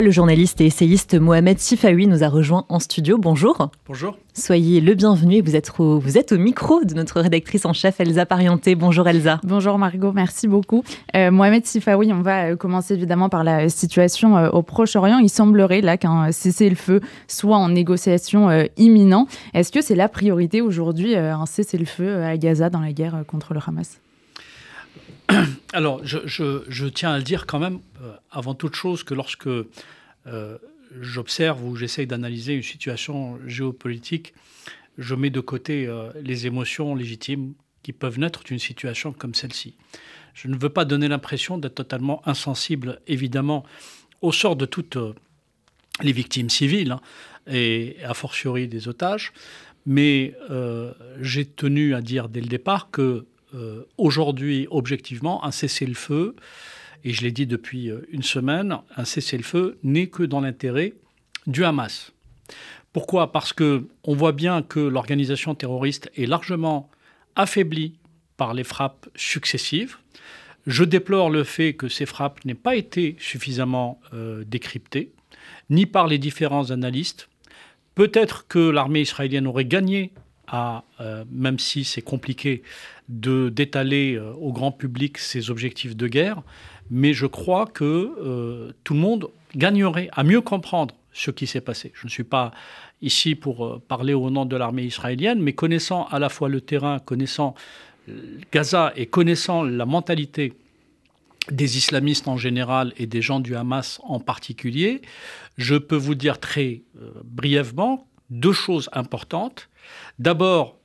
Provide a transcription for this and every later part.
Le journaliste et essayiste Mohamed Sifawi nous a rejoint en studio. Bonjour. Bonjour. Soyez le bienvenu et vous êtes, au, vous êtes au micro de notre rédactrice en chef Elsa Parienté. Bonjour Elsa. Bonjour Margot, merci beaucoup. Euh, Mohamed Sifawi, on va euh, commencer évidemment par la situation euh, au Proche-Orient. Il semblerait là qu'un cessez-le-feu soit en négociation imminent. Est-ce que c'est la priorité aujourd'hui, un cessez-le-feu à Gaza dans la guerre contre le Hamas? Alors, je, tiens à dire quand même, euh, avant toute chose, que lorsque euh, j'observe ou j'essaye d'analyser une situation géopolitique, je mets de côté euh, les émotions légitimes qui peuvent naître d'une situation comme celle-ci. Je ne veux pas donner l'impression d'être totalement insensible, évidemment, au sort de toutes les victimes civiles hein, et a fortiori des otages, mais j'ai tenu à dire dès le départ que euh, aujourd'hui, objectivement, un cessez-le-feu, et je l'ai dit depuis euh, une semaine, un cessez-le-feu n'est que dans l'intérêt du Hamas. Pourquoi? Parce que on voit bien que l'organisation terroriste est largement affaiblie par les frappes successives. Je déplore le fait que ces frappes n'aient pas été suffisamment euh, décryptées, ni par les différents analystes. Peut-être que l'armée israélienne aurait gagné à, même si c'est compliqué, d'étaler euh, au grand public ses objectifs de guerre, mais je crois que euh, tout le monde gagnerait à mieux comprendre ce qui s'est passé. Je ne suis pas ici pour euh, parler au nom de l'armée israélienne, mais connaissant à la fois le terrain, connaissant Gaza et connaissant la mentalité des islamistes en général et des gens du Hamas en particulier, je peux vous dire très brièvement deux choses importantes. D'abord,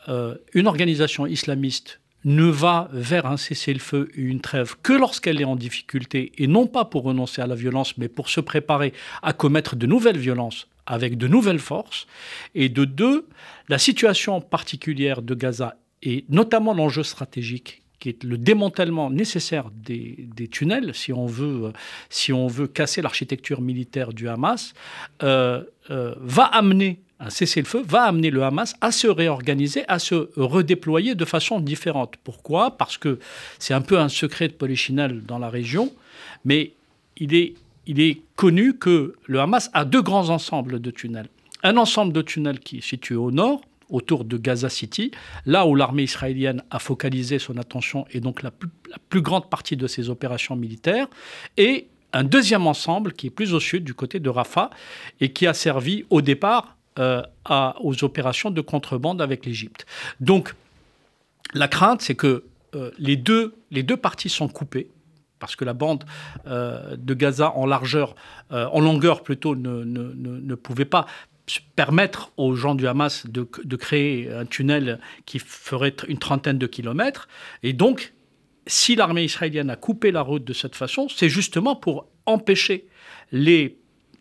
une organisation islamiste ne va vers un cessez-le-feu et une trêve que lorsqu'elle est en difficulté, et non pas pour renoncer à la violence, mais pour se préparer à commettre de nouvelles violences avec de nouvelles forces. Et de deux, la situation particulière de Gaza, et notamment l'enjeu stratégique qui est le démantèlement nécessaire des, tunnels, si on veut, si on veut casser l'architecture militaire du Hamas, euh, euh, va amener un cessez-le-feu va amener le Hamas à se réorganiser, à se redéployer de façon différente. Pourquoi? Parce que c'est un peu un secret de polichinelle dans la région, mais il est, il est connu que le Hamas a deux grands ensembles de tunnels. Un ensemble de tunnels qui est situé au nord, autour de Gaza City, là où l'armée israélienne a focalisé son attention et donc la plus, la plus grande partie de ses opérations militaires, et un deuxième ensemble qui est plus au sud, du côté de Rafah, et qui a servi au départ euh, aux opérations de contrebande avec l'Égypte. Donc, la crainte, c'est que euh, les, deux, les deux parties sont coupées parce que la bande euh, de Gaza en largeur, en longueur plutôt, ne, ne, ne, pouvait pas permettre aux gens du Hamas de, de, créer un tunnel qui ferait une trentaine de kilomètres. Et donc, si l'armée israélienne a coupé la route de cette façon, c'est justement pour empêcher les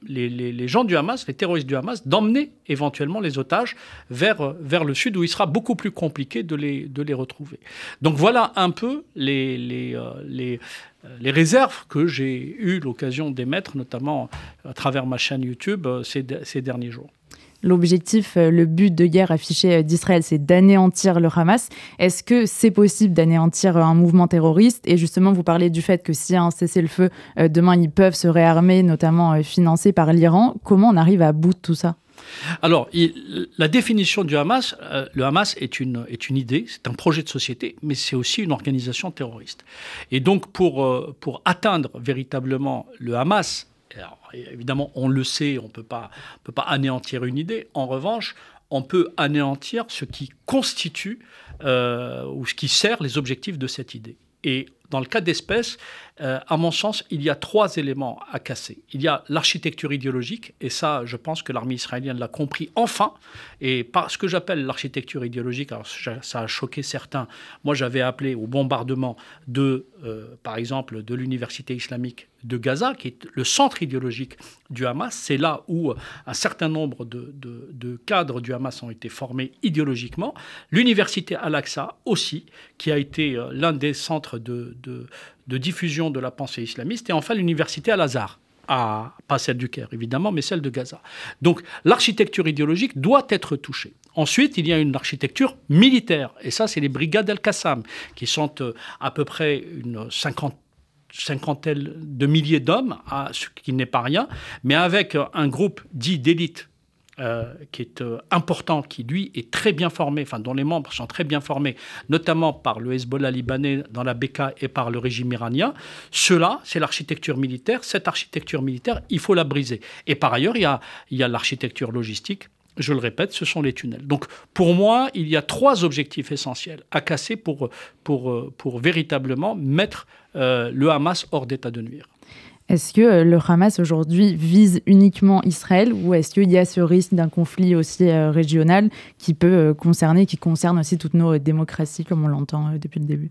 les, gens du Hamas, les terroristes du Hamas, d'emmener éventuellement les otages vers, vers le sud où il sera beaucoup plus compliqué de les, de les retrouver. Donc voilà un peu les, les, euh, les, euh, les réserves que j'ai eu l'occasion d'émettre, notamment à travers ma chaîne YouTube euh, ces, ces derniers jours. L'objectif, euh, le but de guerre affiché euh, d'Israël, c'est d'anéantir le Hamas. Est-ce que c'est possible d'anéantir euh, un mouvement terroriste? Et justement, vous parlez du fait que s'il y a un cessez-le-feu, demain, ils peuvent se réarmer, notamment financés par l'Iran. Comment on arrive à bout de tout ça? Alors, la définition du Hamas, le Hamas est une, idée, c'est un projet de société, mais c'est aussi une organisation terroriste. Et donc, pour atteindre véritablement le Hamas évidemment, on le sait, on ne peut pas anéantir une idée. En revanche, on peut anéantir ce qui constitue euh, ou ce qui sert les objectifs de cette idée. Et dans le cas d'espèce, euh, à mon sens, il y a trois éléments à casser. Il y a l'architecture idéologique, et ça, je pense que l'armée israélienne l'a compris enfin. Et par ce que j'appelle l'architecture idéologique, ça a choqué certains. Moi, j'avais appelé au bombardement de, euh, par exemple, de l'université islamique de Gaza, qui est le centre idéologique du Hamas. C'est là où un certain nombre de, cadres du Hamas ont été formés idéologiquement. L'université Al-Aqsa aussi, qui a été euh, l'un des centres de, de diffusion de la pensée islamiste, et enfin l'université Al-Azhar. À, pas celle du Caire évidemment, mais celle de Gaza. Donc l'architecture idéologique doit être touchée. Ensuite, il y a une architecture militaire, et ça, c'est les brigades Al-Qassam, qui sont euh, à peu près une 50 cinquantaine de milliers d'hommes, ce qui n'est pas rien, mais avec un groupe dit d'élite euh, qui est euh, important, qui lui est très bien formé, enfin dont les membres sont très bien formés, notamment par le Hezbollah libanais dans la Beka et par le régime iranien. Cela, c'est l'architecture militaire. Cette architecture militaire, il faut la briser. Et par ailleurs, il y a, il y a l'architecture logistique. Je le répète, ce sont les tunnels. Donc, pour moi, il y a trois objectifs essentiels à casser pour, pour, pour véritablement mettre euh, le Hamas hors d'état de nuire. Est-ce que euh, le Hamas aujourd'hui vise uniquement Israël ou est-ce qu'il y a ce risque d'un conflit aussi euh, régional qui peut euh, concerner, qui concerne aussi toutes nos démocraties comme on l'entend depuis le début?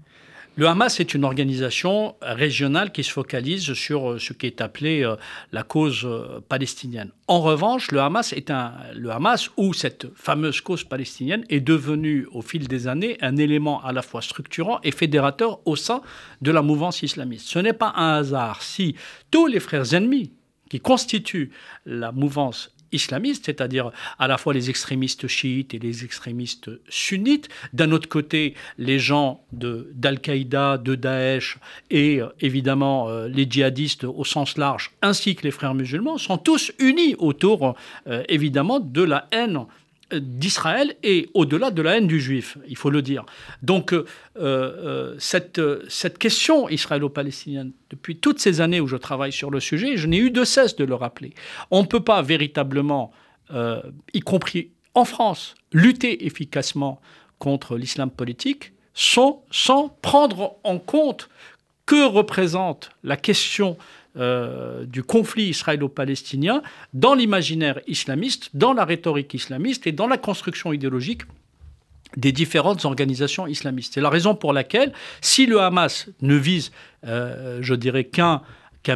Le Hamas est une organisation régionale qui se focalise sur euh, ce qui est appelé euh, la cause euh, palestinienne. En revanche, le Hamas est un, le Hamas ou cette fameuse cause palestinienne est devenue au fil des années un élément à la fois structurant et fédérateur au sein de la mouvance islamiste. Ce n'est pas un hasard si tous les frères ennemis qui constituent la mouvance islamistes, c'est-à-dire à la fois les extrémistes chiites et les extrémistes sunnites, d'un autre côté les gens d'Al-Qaïda, de, Daesh et euh, évidemment euh, les djihadistes au sens large, ainsi que les frères musulmans, sont tous unis autour euh, évidemment de la haine d'Israël et au-delà de la haine du juif, il faut le dire. Donc euh, euh, cette, question israélo-palestinienne, depuis toutes ces années où je travaille sur le sujet, je n'ai eu de cesse de le rappeler. On ne peut pas véritablement, euh, y compris en France, lutter efficacement contre l'islam politique sans, sans prendre en compte que représente la question euh, du conflit israélo-palestinien dans l'imaginaire islamiste, dans la rhétorique islamiste et dans la construction idéologique des différentes organisations islamistes. C'est la raison pour laquelle, si le Hamas ne vise, euh, je dirais, qu'un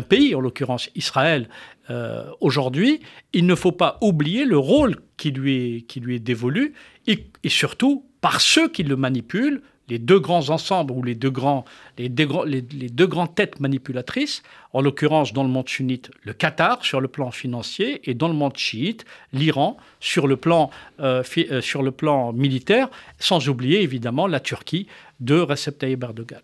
pays, en l'occurrence Israël, euh, aujourd'hui, il ne faut pas oublier le rôle qui lui est, qui lui est dévolu, et surtout par ceux qui le manipulent, les deux grands ensembles ou les deux, grands, les, deux, grandes têtes manipulatrices, en l'occurrence dans le monde sunnite, le Qatar sur le plan financier et dans le monde chiite, l'Iran sur, le plan, euh, euh, sur le plan militaire, sans oublier évidemment la Turquie de Recep Tayyip Erdogan.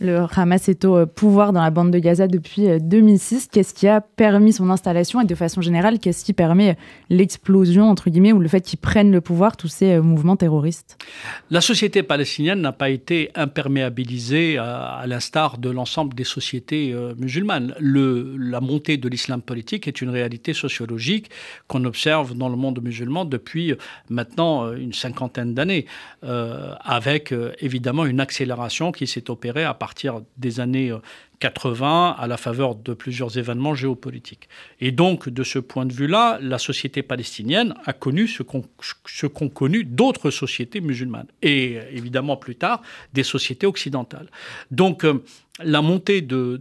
Le Hamas est au euh, pouvoir dans la bande de Gaza depuis 2006. Euh, qu'est-ce qui a permis son installation? Et de façon générale, qu'est-ce qui permet l'explosion, entre guillemets, ou le fait qu'ils prennent le pouvoir, tous ces euh, mouvements terroristes? La société palestinienne n'a pas été imperméabilisée à, l'instar de l'ensemble des sociétés musulmanes. La montée de l'islam politique est une réalité sociologique qu'on observe dans le monde musulman depuis maintenant une cinquantaine d'années, avec évidemment une accélération qui s'est opérée à partir partir des années 80 euh, à la faveur de plusieurs événements géopolitiques. Et donc, de ce point de vue-là, la société palestinienne a connu ce qu'ont connu d'autres sociétés musulmanes. Et évidemment, plus tard, des sociétés occidentales. Donc, euh, la montée de,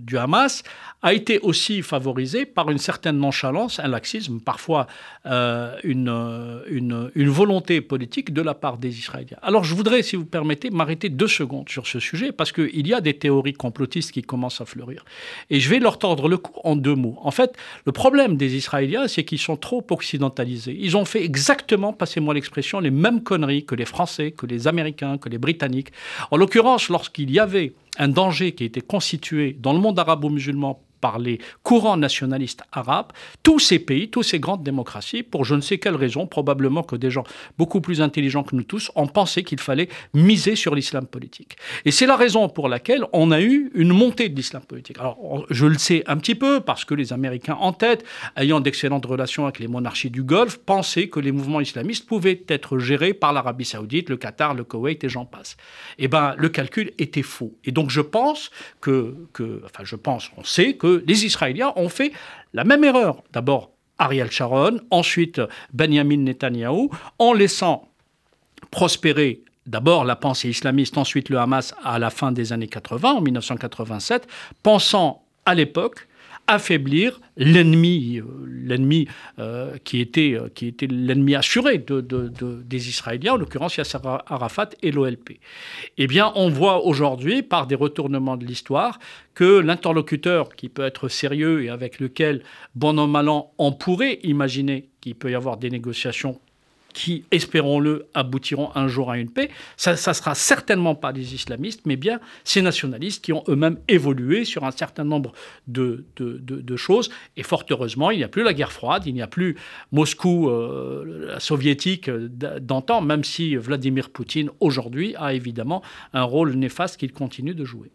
du Hamas a été aussi favorisée par une certaine nonchalance, un laxisme, parfois euh, une, une, une, volonté politique de la part des Israéliens. Alors je voudrais, si vous permettez, m'arrêter deux secondes sur ce sujet, parce qu'il y a des théories complotistes qui commencent à fleurir. Et je vais leur tordre le cou en deux mots. En fait, le problème des Israéliens, c'est qu'ils sont trop occidentalisés. Ils ont fait exactement, passez-moi l'expression, les mêmes conneries que les Français, que les Américains, que les Britanniques. En l'occurrence, lorsqu'il y avait un danger qui était constitué dans le monde arabo-musulman par les courants nationalistes arabes, tous ces pays, toutes ces grandes démocraties, pour je ne sais quelle raison, probablement que des gens beaucoup plus intelligents que nous tous, ont pensé qu'il fallait miser sur l'islam politique. Et c'est la raison pour laquelle on a eu une montée de l'islam politique. Alors, je le sais un petit peu, parce que les Américains en tête, ayant d'excellentes relations avec les monarchies du Golfe, pensaient que les mouvements islamistes pouvaient être gérés par l'Arabie saoudite, le Qatar, le Koweït et j'en passe. Eh bien, le calcul était faux. Et donc, je pense que, que enfin, je pense, on sait que les Israéliens ont fait la même erreur. D'abord Ariel Sharon, ensuite Benjamin Netanyahou, en laissant prospérer d'abord la pensée islamiste, ensuite le Hamas à la fin des années 80, en 1987, pensant à l'époque affaiblir l'ennemi, euh, l'ennemi euh, qui était, euh, qui était l'ennemi assuré de, des Israéliens, en l'occurrence Yasser Arafat et l'OLP. Eh bien, on voit aujourd'hui, par des retournements de l'histoire, que l'interlocuteur qui peut être sérieux et avec lequel, bon an mal an, on pourrait imaginer qu'il peut y avoir des négociations qui, espérons-le, aboutiront un jour à une paix, ça ne sera certainement pas des islamistes, mais bien ces nationalistes qui ont eux-mêmes évolué sur un certain nombre de, choses. Et fort heureusement, il n'y a plus la guerre froide, il n'y a plus Moscou euh, soviétique d'antan, même si Vladimir Poutine, aujourd'hui, a évidemment un rôle néfaste qu'il continue de jouer.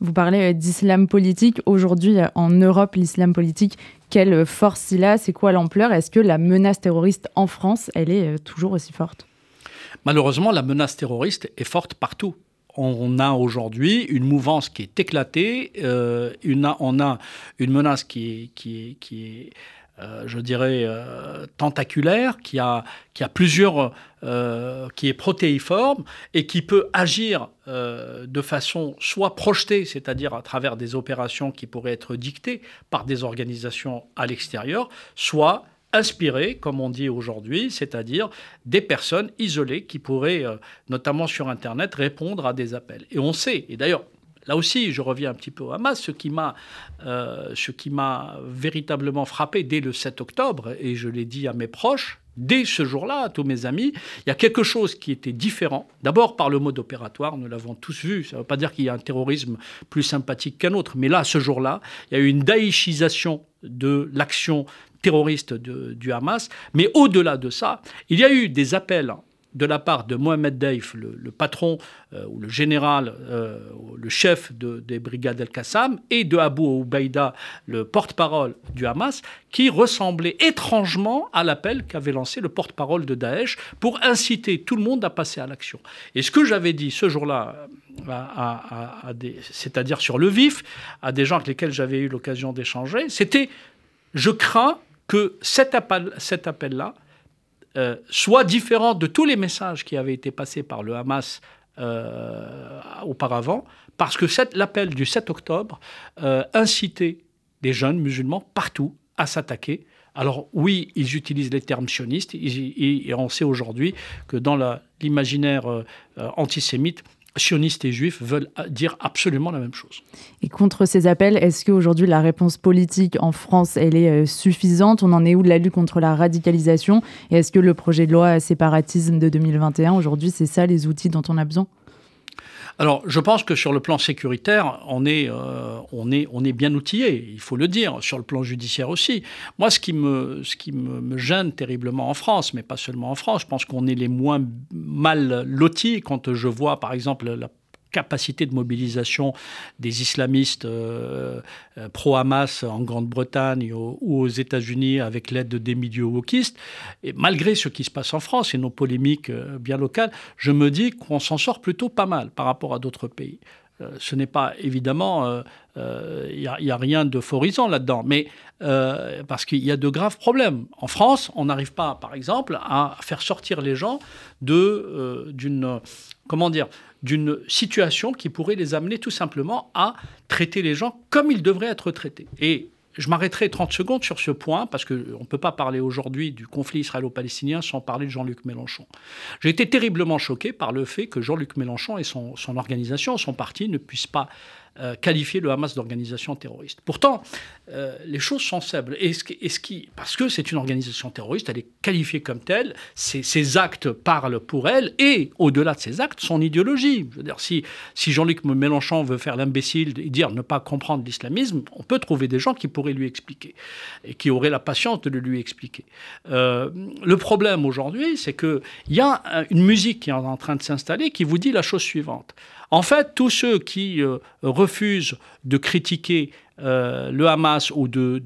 Vous parlez euh, d'islam politique. Aujourd'hui, euh, en Europe, l'islam politique, quelle force il a C'est quoi l'ampleur Est-ce que la menace terroriste en France, elle est euh, toujours aussi forte? Malheureusement, la menace terroriste est forte partout on a aujourd'hui une mouvance qui est éclatée, une, on a une menace qui est euh, je dirais, euh, tentaculaire, qui a, plusieurs, euh, qui est protéiforme et qui peut agir de façon soit projetée, c'est-à-dire à travers des opérations qui pourraient être dictées par des organisations à l'extérieur, soit inspirée, comme on dit aujourd'hui, c'est-à-dire des personnes isolées qui pourraient, notamment sur Internet, répondre à des appels. Et on sait, et d'ailleurs, Là aussi, je reviens un petit peu au Hamas. Ce qui m'a, euh, ce qui m'a véritablement frappé dès le 7 octobre, et je l'ai dit à mes proches, dès ce jour-là, à tous mes amis, il y a quelque chose qui était différent. D'abord par le mode opératoire, nous l'avons tous vu. Ça ne veut pas dire qu'il y a un terrorisme plus sympathique qu'un autre, mais là, ce jour-là, il y a eu une daïchisation de l'action terroriste du Hamas. Mais au-delà de ça, il y a eu des appels de la part de Mohamed Daif, le, patron euh, ou le général, euh, le chef des brigades El-Qassam, et de Abu Ubaïda, le porte-parole du Hamas, qui ressemblait étrangement à l'appel qu'avait lancé le porte-parole de Daesh pour inciter tout le monde à passer à l'action. Et ce que j'avais dit ce jour-là, c'est-à-dire sur le vif, à des gens avec lesquels j'avais eu l'occasion d'échanger, c'était je crains que cet appel-là euh, soit différent de tous les messages qui avaient été passés par le Hamas euh, auparavant, parce que l'appel du 7 octobre euh, incitait les jeunes musulmans partout à s'attaquer. Alors oui, ils utilisent les termes sionistes, et on sait aujourd'hui que dans l'imaginaire antisémite, sionistes et juifs veulent dire absolument la même chose. Et contre ces appels, est-ce qu'aujourd'hui la réponse politique en France, elle est euh, suffisante? On en est où de la lutte contre la radicalisation? Et est-ce que le projet de loi séparatisme de 2021, aujourd'hui, c'est ça les outils dont on a besoin? Alors, je pense que sur le plan sécuritaire, on est, euh, on est, on est bien outillé, il faut le dire, sur le plan judiciaire aussi. Moi, ce qui me, ce qui me, gêne terriblement en France, mais pas seulement en France, je pense qu'on est les moins mal lotis quand je vois, par exemple, la capacité de mobilisation des islamistes euh, euh, pro-Hamas en Grande-Bretagne ou, aux États-Unis avec l'aide des milieux wokistes. Et malgré ce qui se passe en France et nos polémiques euh, bien locales, je me dis qu'on s'en sort plutôt pas mal par rapport à d'autres pays. Ce n'est pas évidemment, il n'y a, rien d'euphorisant là-dedans, mais parce qu'il y a de graves problèmes. En France, on n'arrive pas, par exemple, à faire sortir les gens d'une comment dire d'une situation qui pourrait les amener tout simplement à traiter les gens comme ils devraient être traités. Et je m'arrêterai 30 secondes sur ce point, parce qu'on ne peut pas parler aujourd'hui du conflit israélo-palestinien sans parler de Jean-Luc Mélenchon. J'ai été terriblement choqué par le fait que Jean-Luc Mélenchon et son, son organisation, son parti, ne puissent pas euh, qualifier le Hamas d'organisation terroriste. Pourtant, euh, les choses sont simples. Et ce, qui, parce que c'est une organisation terroriste, elle est qualifiée comme telle, ses, actes parlent pour elle, et au-delà de ses actes, son idéologie. Je veux dire, si, si Jean-Luc Mélenchon veut faire l'imbécile et dire ne pas comprendre l'islamisme, on peut trouver des gens qui pourraient lui expliquer, et qui auraient la patience de le lui expliquer. Euh, le problème aujourd'hui, c'est qu'il y a une musique qui est en train de s'installer qui vous dit la chose suivante. En fait, tous ceux qui euh, refusent de critiquer euh, le Hamas ou de,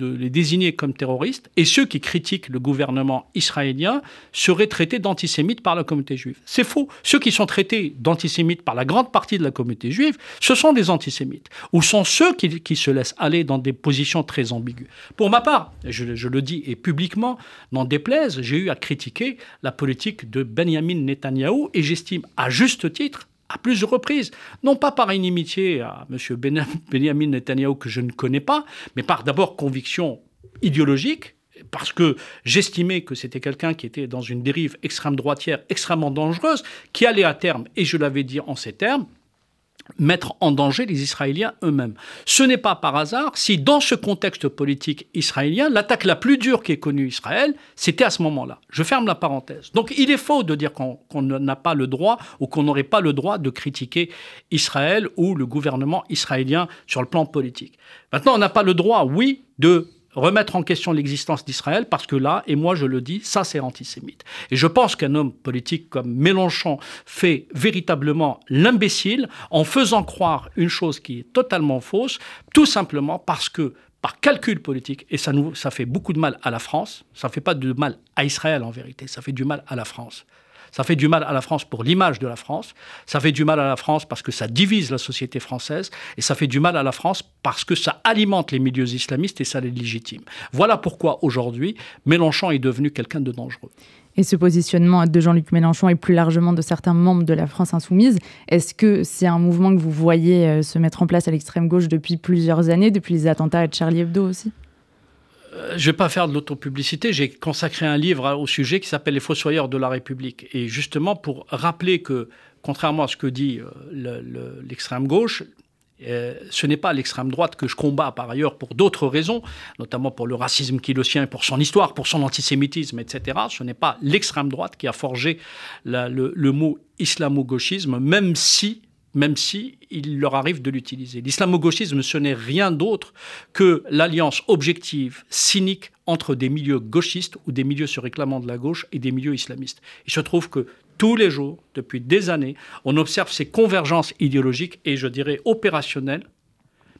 les désigner comme terroristes, et ceux qui critiquent le gouvernement israélien seraient traités d'antisémites par la communauté juive. C'est faux. Ceux qui sont traités d'antisémites par la grande partie de la communauté juive, ce sont des antisémites, ou sont ceux qui, se laissent aller dans des positions très ambiguës. Pour ma part, je, le dis et publiquement, n'en déplaise, j'ai eu à critiquer la politique de Benjamin Netanyahou, et j'estime à juste titre à plusieurs reprises, non pas par inimitié à M. Benjamin Netanyahu que je ne connais pas, mais par d'abord conviction idéologique, parce que j'estimais que c'était quelqu'un qui était dans une dérive extrême droitière extrêmement dangereuse, qui allait à terme, et je l'avais dit en ces termes, mettre en danger les Israéliens eux-mêmes. Ce n'est pas par hasard si dans ce contexte politique israélien, l'attaque la plus dure qu'ait connue Israël, c'était à ce moment-là. Je ferme la parenthèse. Donc il est faux de dire qu'on n'a pas le droit ou qu'on n'aurait pas le droit de critiquer Israël ou le gouvernement israélien sur le plan politique. Maintenant, on n'a pas le droit, oui, de remettre en question l'existence d'Israël, parce que là, et moi je le dis, ça c'est antisémite. Et je pense qu'un homme politique comme Mélenchon fait véritablement l'imbécile en faisant croire une chose qui est totalement fausse, tout simplement parce que par calcul politique, et ça, nous, ça fait beaucoup de mal à la France, ça ne fait pas de mal à Israël en vérité, ça fait du mal à la France. Ça fait du mal à la France pour l'image de la France, ça fait du mal à la France parce que ça divise la société française, et ça fait du mal à la France parce que ça alimente les milieux islamistes et ça les légitime. Voilà pourquoi aujourd'hui, Mélenchon est devenu quelqu'un de dangereux. Et ce positionnement de Jean-Luc Mélenchon et plus largement de certains membres de la France insoumise, est-ce que c'est un mouvement que vous voyez euh, se mettre en place à l'extrême gauche depuis plusieurs années, depuis les attentats à Charlie Hebdo aussi? Je ne vais pas faire de l'autopublicité, j'ai consacré un livre au sujet qui s'appelle Les Fossoyeurs de la République. Et justement pour rappeler que, contrairement à ce que dit euh, l'extrême gauche, euh, ce n'est pas l'extrême droite que je combats par ailleurs pour d'autres raisons, notamment pour le racisme qui le sien, pour son histoire, pour son antisémitisme, etc. Ce n'est pas l'extrême droite qui a forgé le, mot islamo-gauchisme, même si même si il leur arrive de l'utiliser. L'islamo-gauchisme, ce n'est rien d'autre que l'alliance objective, cynique, entre des milieux gauchistes ou des milieux se réclamant de la gauche et des milieux islamistes. Il se trouve que tous les jours, depuis des années, on observe ces convergences idéologiques et je dirais opérationnelles,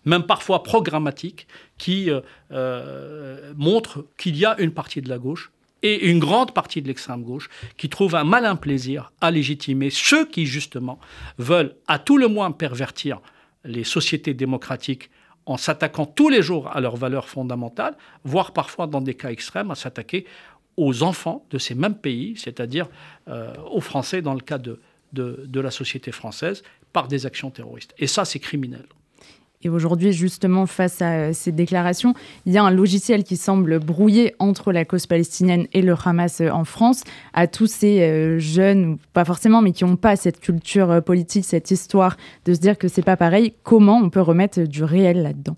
même parfois programmatiques, qui euh, euh, montrent qu'il y a une partie de la gauche et une grande partie de l'extrême gauche qui trouve un malin plaisir à légitimer ceux qui, justement, veulent à tout le moins pervertir les sociétés démocratiques en s'attaquant tous les jours à leurs valeurs fondamentales, voire parfois dans des cas extrêmes à s'attaquer aux enfants de ces mêmes pays, c'est-à-dire euh, aux Français dans le cas de, de la société française, par des actions terroristes. Et ça, c'est criminel. Et aujourd'hui, justement, face à euh, ces déclarations, il y a un logiciel qui semble brouiller entre la cause palestinienne et le Hamas euh, en France. À tous ces euh, jeunes, pas forcément, mais qui n'ont pas cette culture politique, cette histoire de se dire que c'est pas pareil, comment on peut remettre du réel là-dedans?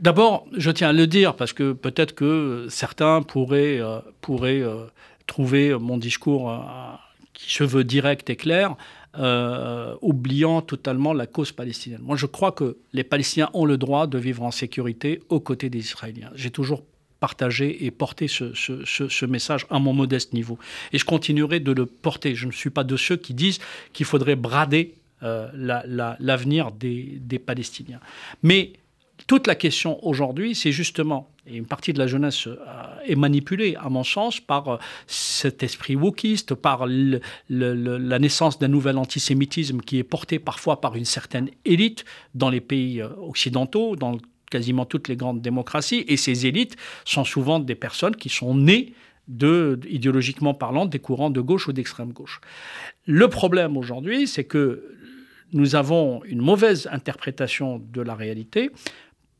D'abord, je tiens à le dire parce que peut-être que certains pourraient, pourraient trouver mon discours qui se veut direct et clair euh, oubliant totalement la cause palestinienne. Moi, je crois que les Palestiniens ont le droit de vivre en sécurité aux côtés des Israéliens. J'ai toujours partagé et porté ce, message à mon modeste niveau. Et je continuerai de le porter. Je ne suis pas de ceux qui disent qu'il faudrait brader euh, l'avenir des, des Palestiniens. Mais toute la question aujourd'hui, c'est justement, et une partie de la jeunesse euh, est manipulée, à mon sens, par euh, cet esprit wokiste, par la naissance d'un nouvel antisémitisme qui est porté parfois par une certaine élite dans les pays euh, occidentaux, dans quasiment toutes les grandes démocraties. Et ces élites sont souvent des personnes qui sont nées idéologiquement parlant, des courants de gauche ou d'extrême gauche. Le problème aujourd'hui, c'est que nous avons une mauvaise interprétation de la réalité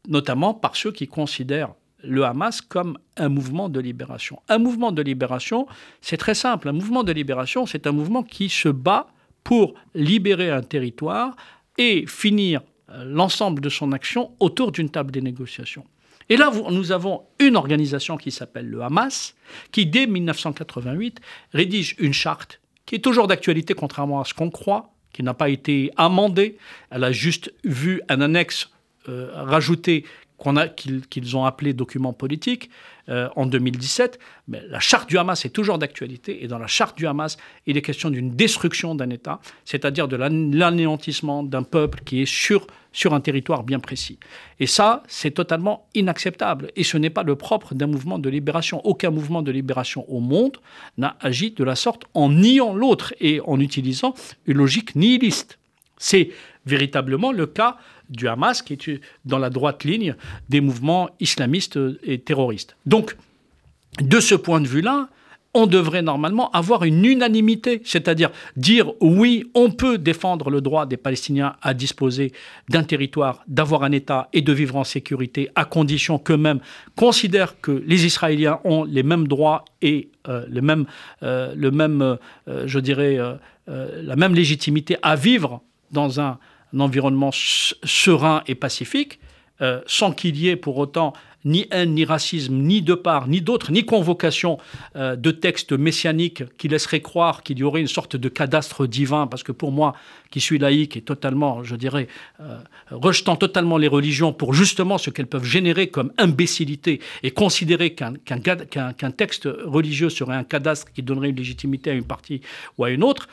notamment par ceux qui considèrent le Hamas comme un mouvement de libération. Un mouvement de libération, c'est très simple. Un mouvement de libération, c'est un mouvement qui se bat pour libérer un territoire et finir euh, l'ensemble de son action autour d'une table des négociations. Et là, nous avons une organisation qui s'appelle le Hamas, qui dès 1988 rédige une charte qui est toujours d'actualité, contrairement à ce qu'on croit, qui n'a pas été amendée. Elle a juste vu un annexe euh, rajouté qu'ils ont appelé document politique euh, en 2017, mais la charte du Hamas est toujours d'actualité, et dans la charte du Hamas, il est question d'une destruction d'un État, c'est-à-dire de l'anéantissement d'un peuple qui est sur, sur un territoire bien précis. Et ça, c'est totalement inacceptable, et ce n'est pas le propre d'un mouvement de libération. Aucun mouvement de libération au monde n'a agi de la sorte en niant l'autre et en utilisant une logique nihiliste. C'est véritablement le cas du Hamas, qui est dans la droite ligne des mouvements islamistes et terroristes. Donc, de ce point de vue-là, on devrait normalement avoir une unanimité, c'est-à-dire dire oui, on peut défendre le droit des Palestiniens à disposer d'un territoire, d'avoir un État et de vivre en sécurité, à condition qu'eux-mêmes considèrent que les Israéliens ont les mêmes droits et euh, le même, euh, le même euh, je dirais, la même légitimité à vivre dans un, environnement serein et pacifique, euh, sans qu'il y ait pour autant ni haine, ni racisme, ni de part, ni d'autre, ni convocation euh, de textes messianiques qui laisseraient croire qu'il y aurait une sorte de cadastre divin, parce que pour moi, qui suis laïque et totalement, je dirais, euh, rejetant totalement les religions pour justement ce qu'elles peuvent générer comme imbécilité et considérer qu'un texte religieux serait un cadastre qui donnerait une légitimité à une partie ou à une autre,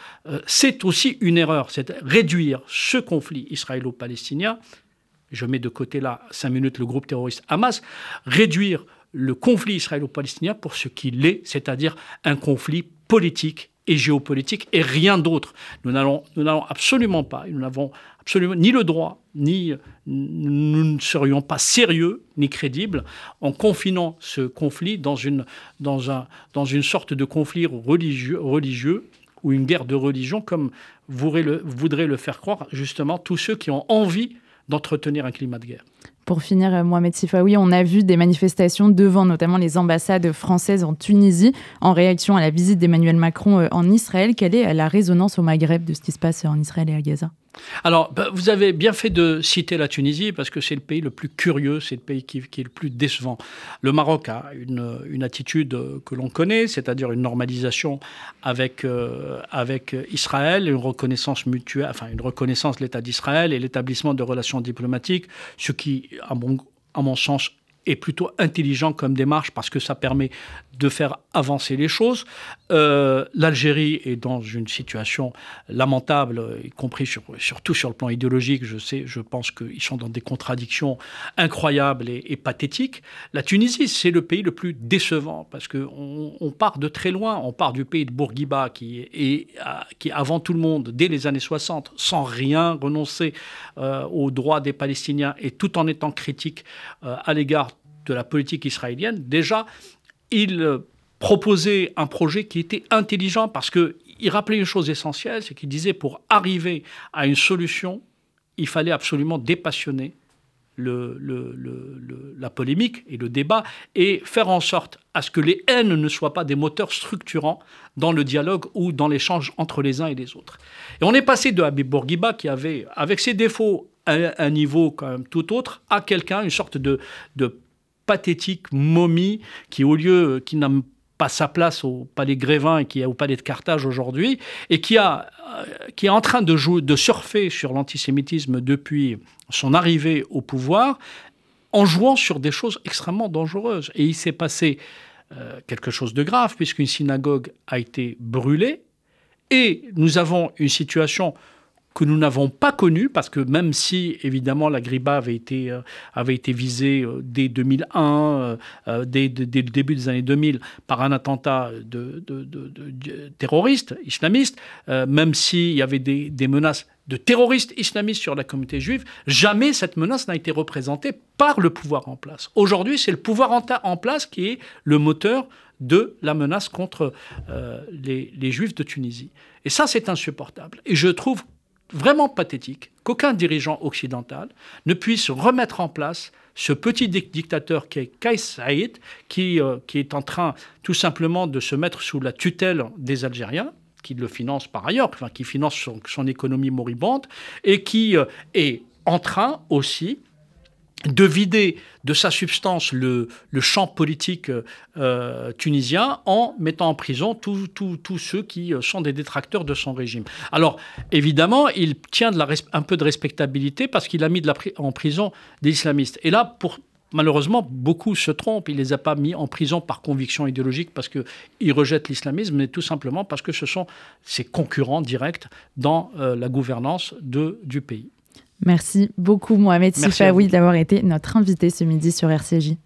c'est aussi une erreur. C'est réduire ce conflit israélo-palestinien je mets de côté là, cinq minutes, le groupe terroriste Hamas, réduire le conflit israélo-palestinien pour ce qu'il est, c'est-à-dire un conflit politique et géopolitique et rien d'autre. Nous n'allons, absolument pas, nous n'avons absolument ni le droit, ni nous ne serions pas sérieux ni crédibles en confinant ce conflit dans une, dans un, dans une sorte de conflit religieux, religieux ou une guerre de religion comme voudraient le, voudraient le faire croire justement tous ceux qui ont envie d'entretenir un climat de guerre. Pour finir, euh, Mohamed Sifawi, on a vu des manifestations devant notamment les ambassades françaises en Tunisie en réaction à la visite d'Emmanuel Macron euh, en Israël. Quelle est la résonance au Maghreb de ce qui se passe en Israël et à Gaza? Alors, bah, vous avez bien fait de citer la Tunisie parce que c'est le pays le plus curieux, c'est le pays qui, est le plus décevant. Le Maroc a une, attitude que l'on connaît, c'est-à-dire une normalisation avec, euh, avec Israël, une reconnaissance mutuelle, enfin une reconnaissance de l'État d'Israël et l'établissement de relations diplomatiques, ce qui, à mon, à mon sens, est plutôt intelligent comme démarche parce que ça permet de faire avancer les choses. Euh, L'Algérie est dans une situation lamentable, y compris sur, surtout sur le plan idéologique. Je sais, je pense qu'ils sont dans des contradictions incroyables et, pathétiques. La Tunisie, c'est le pays le plus décevant parce qu'on on part de très loin. On part du pays de Bourguiba qui est, qui avant tout le monde, dès les années 60, sans rien renoncer euh, aux droits des Palestiniens et tout en étant critique euh, à l'égard de la politique israélienne, déjà, il euh, proposait un projet qui était intelligent parce qu'il rappelait une chose essentielle, c'est qu'il disait pour arriver à une solution, il fallait absolument dépassionner la polémique et le débat et faire en sorte à ce que les haines ne soient pas des moteurs structurants dans le dialogue ou dans l'échange entre les uns et les autres. Et on est passé de Habib Bourguiba qui avait, avec ses défauts, un, niveau quand même tout autre, à quelqu'un, une sorte de pathétique momie qui, au lieu, qui n'a pas sa place au palais Grévin et qui est au palais de Carthage aujourd'hui, et qui, a, euh, qui est en train de, jouer, de surfer sur l'antisémitisme depuis son arrivée au pouvoir, en jouant sur des choses extrêmement dangereuses. Et il s'est passé euh, quelque chose de grave, puisqu'une synagogue a été brûlée, et nous avons une situation que nous n'avons pas connu, parce que même si, évidemment, la Griba avait été, euh, avait été visée euh, dès 2001, euh, dès, le début des années 2000, par un attentat de, terroristes islamistes, même s'il y avait des, menaces de terroristes islamistes sur la communauté juive, jamais cette menace n'a été représentée par le pouvoir en place. Aujourd'hui, c'est le pouvoir en, en, place qui est le moteur de la menace contre les, les juifs de Tunisie. Et ça, c'est insupportable. Et je trouve vraiment pathétique qu'aucun dirigeant occidental ne puisse remettre en place ce petit dictateur qui est Kais Saïd, qui, euh, qui est en train tout simplement de se mettre sous la tutelle des Algériens, qui le finance par ailleurs, qui finance son, économie moribonde, et qui euh, est en train aussi de vider de sa substance le, champ politique euh, tunisien en mettant en prison tous ceux qui euh, sont des détracteurs de son régime. Alors, évidemment, il tient un peu de respectabilité parce qu'il a mis en prison des islamistes. Et là, malheureusement, beaucoup se trompent. Il ne les a pas mis en prison par conviction idéologique parce qu'ils rejettent l'islamisme, mais tout simplement parce que ce sont ses concurrents directs dans euh, la gouvernance du pays. Merci beaucoup Mohamed Sifaoui d'avoir été notre invité ce midi sur RCJ.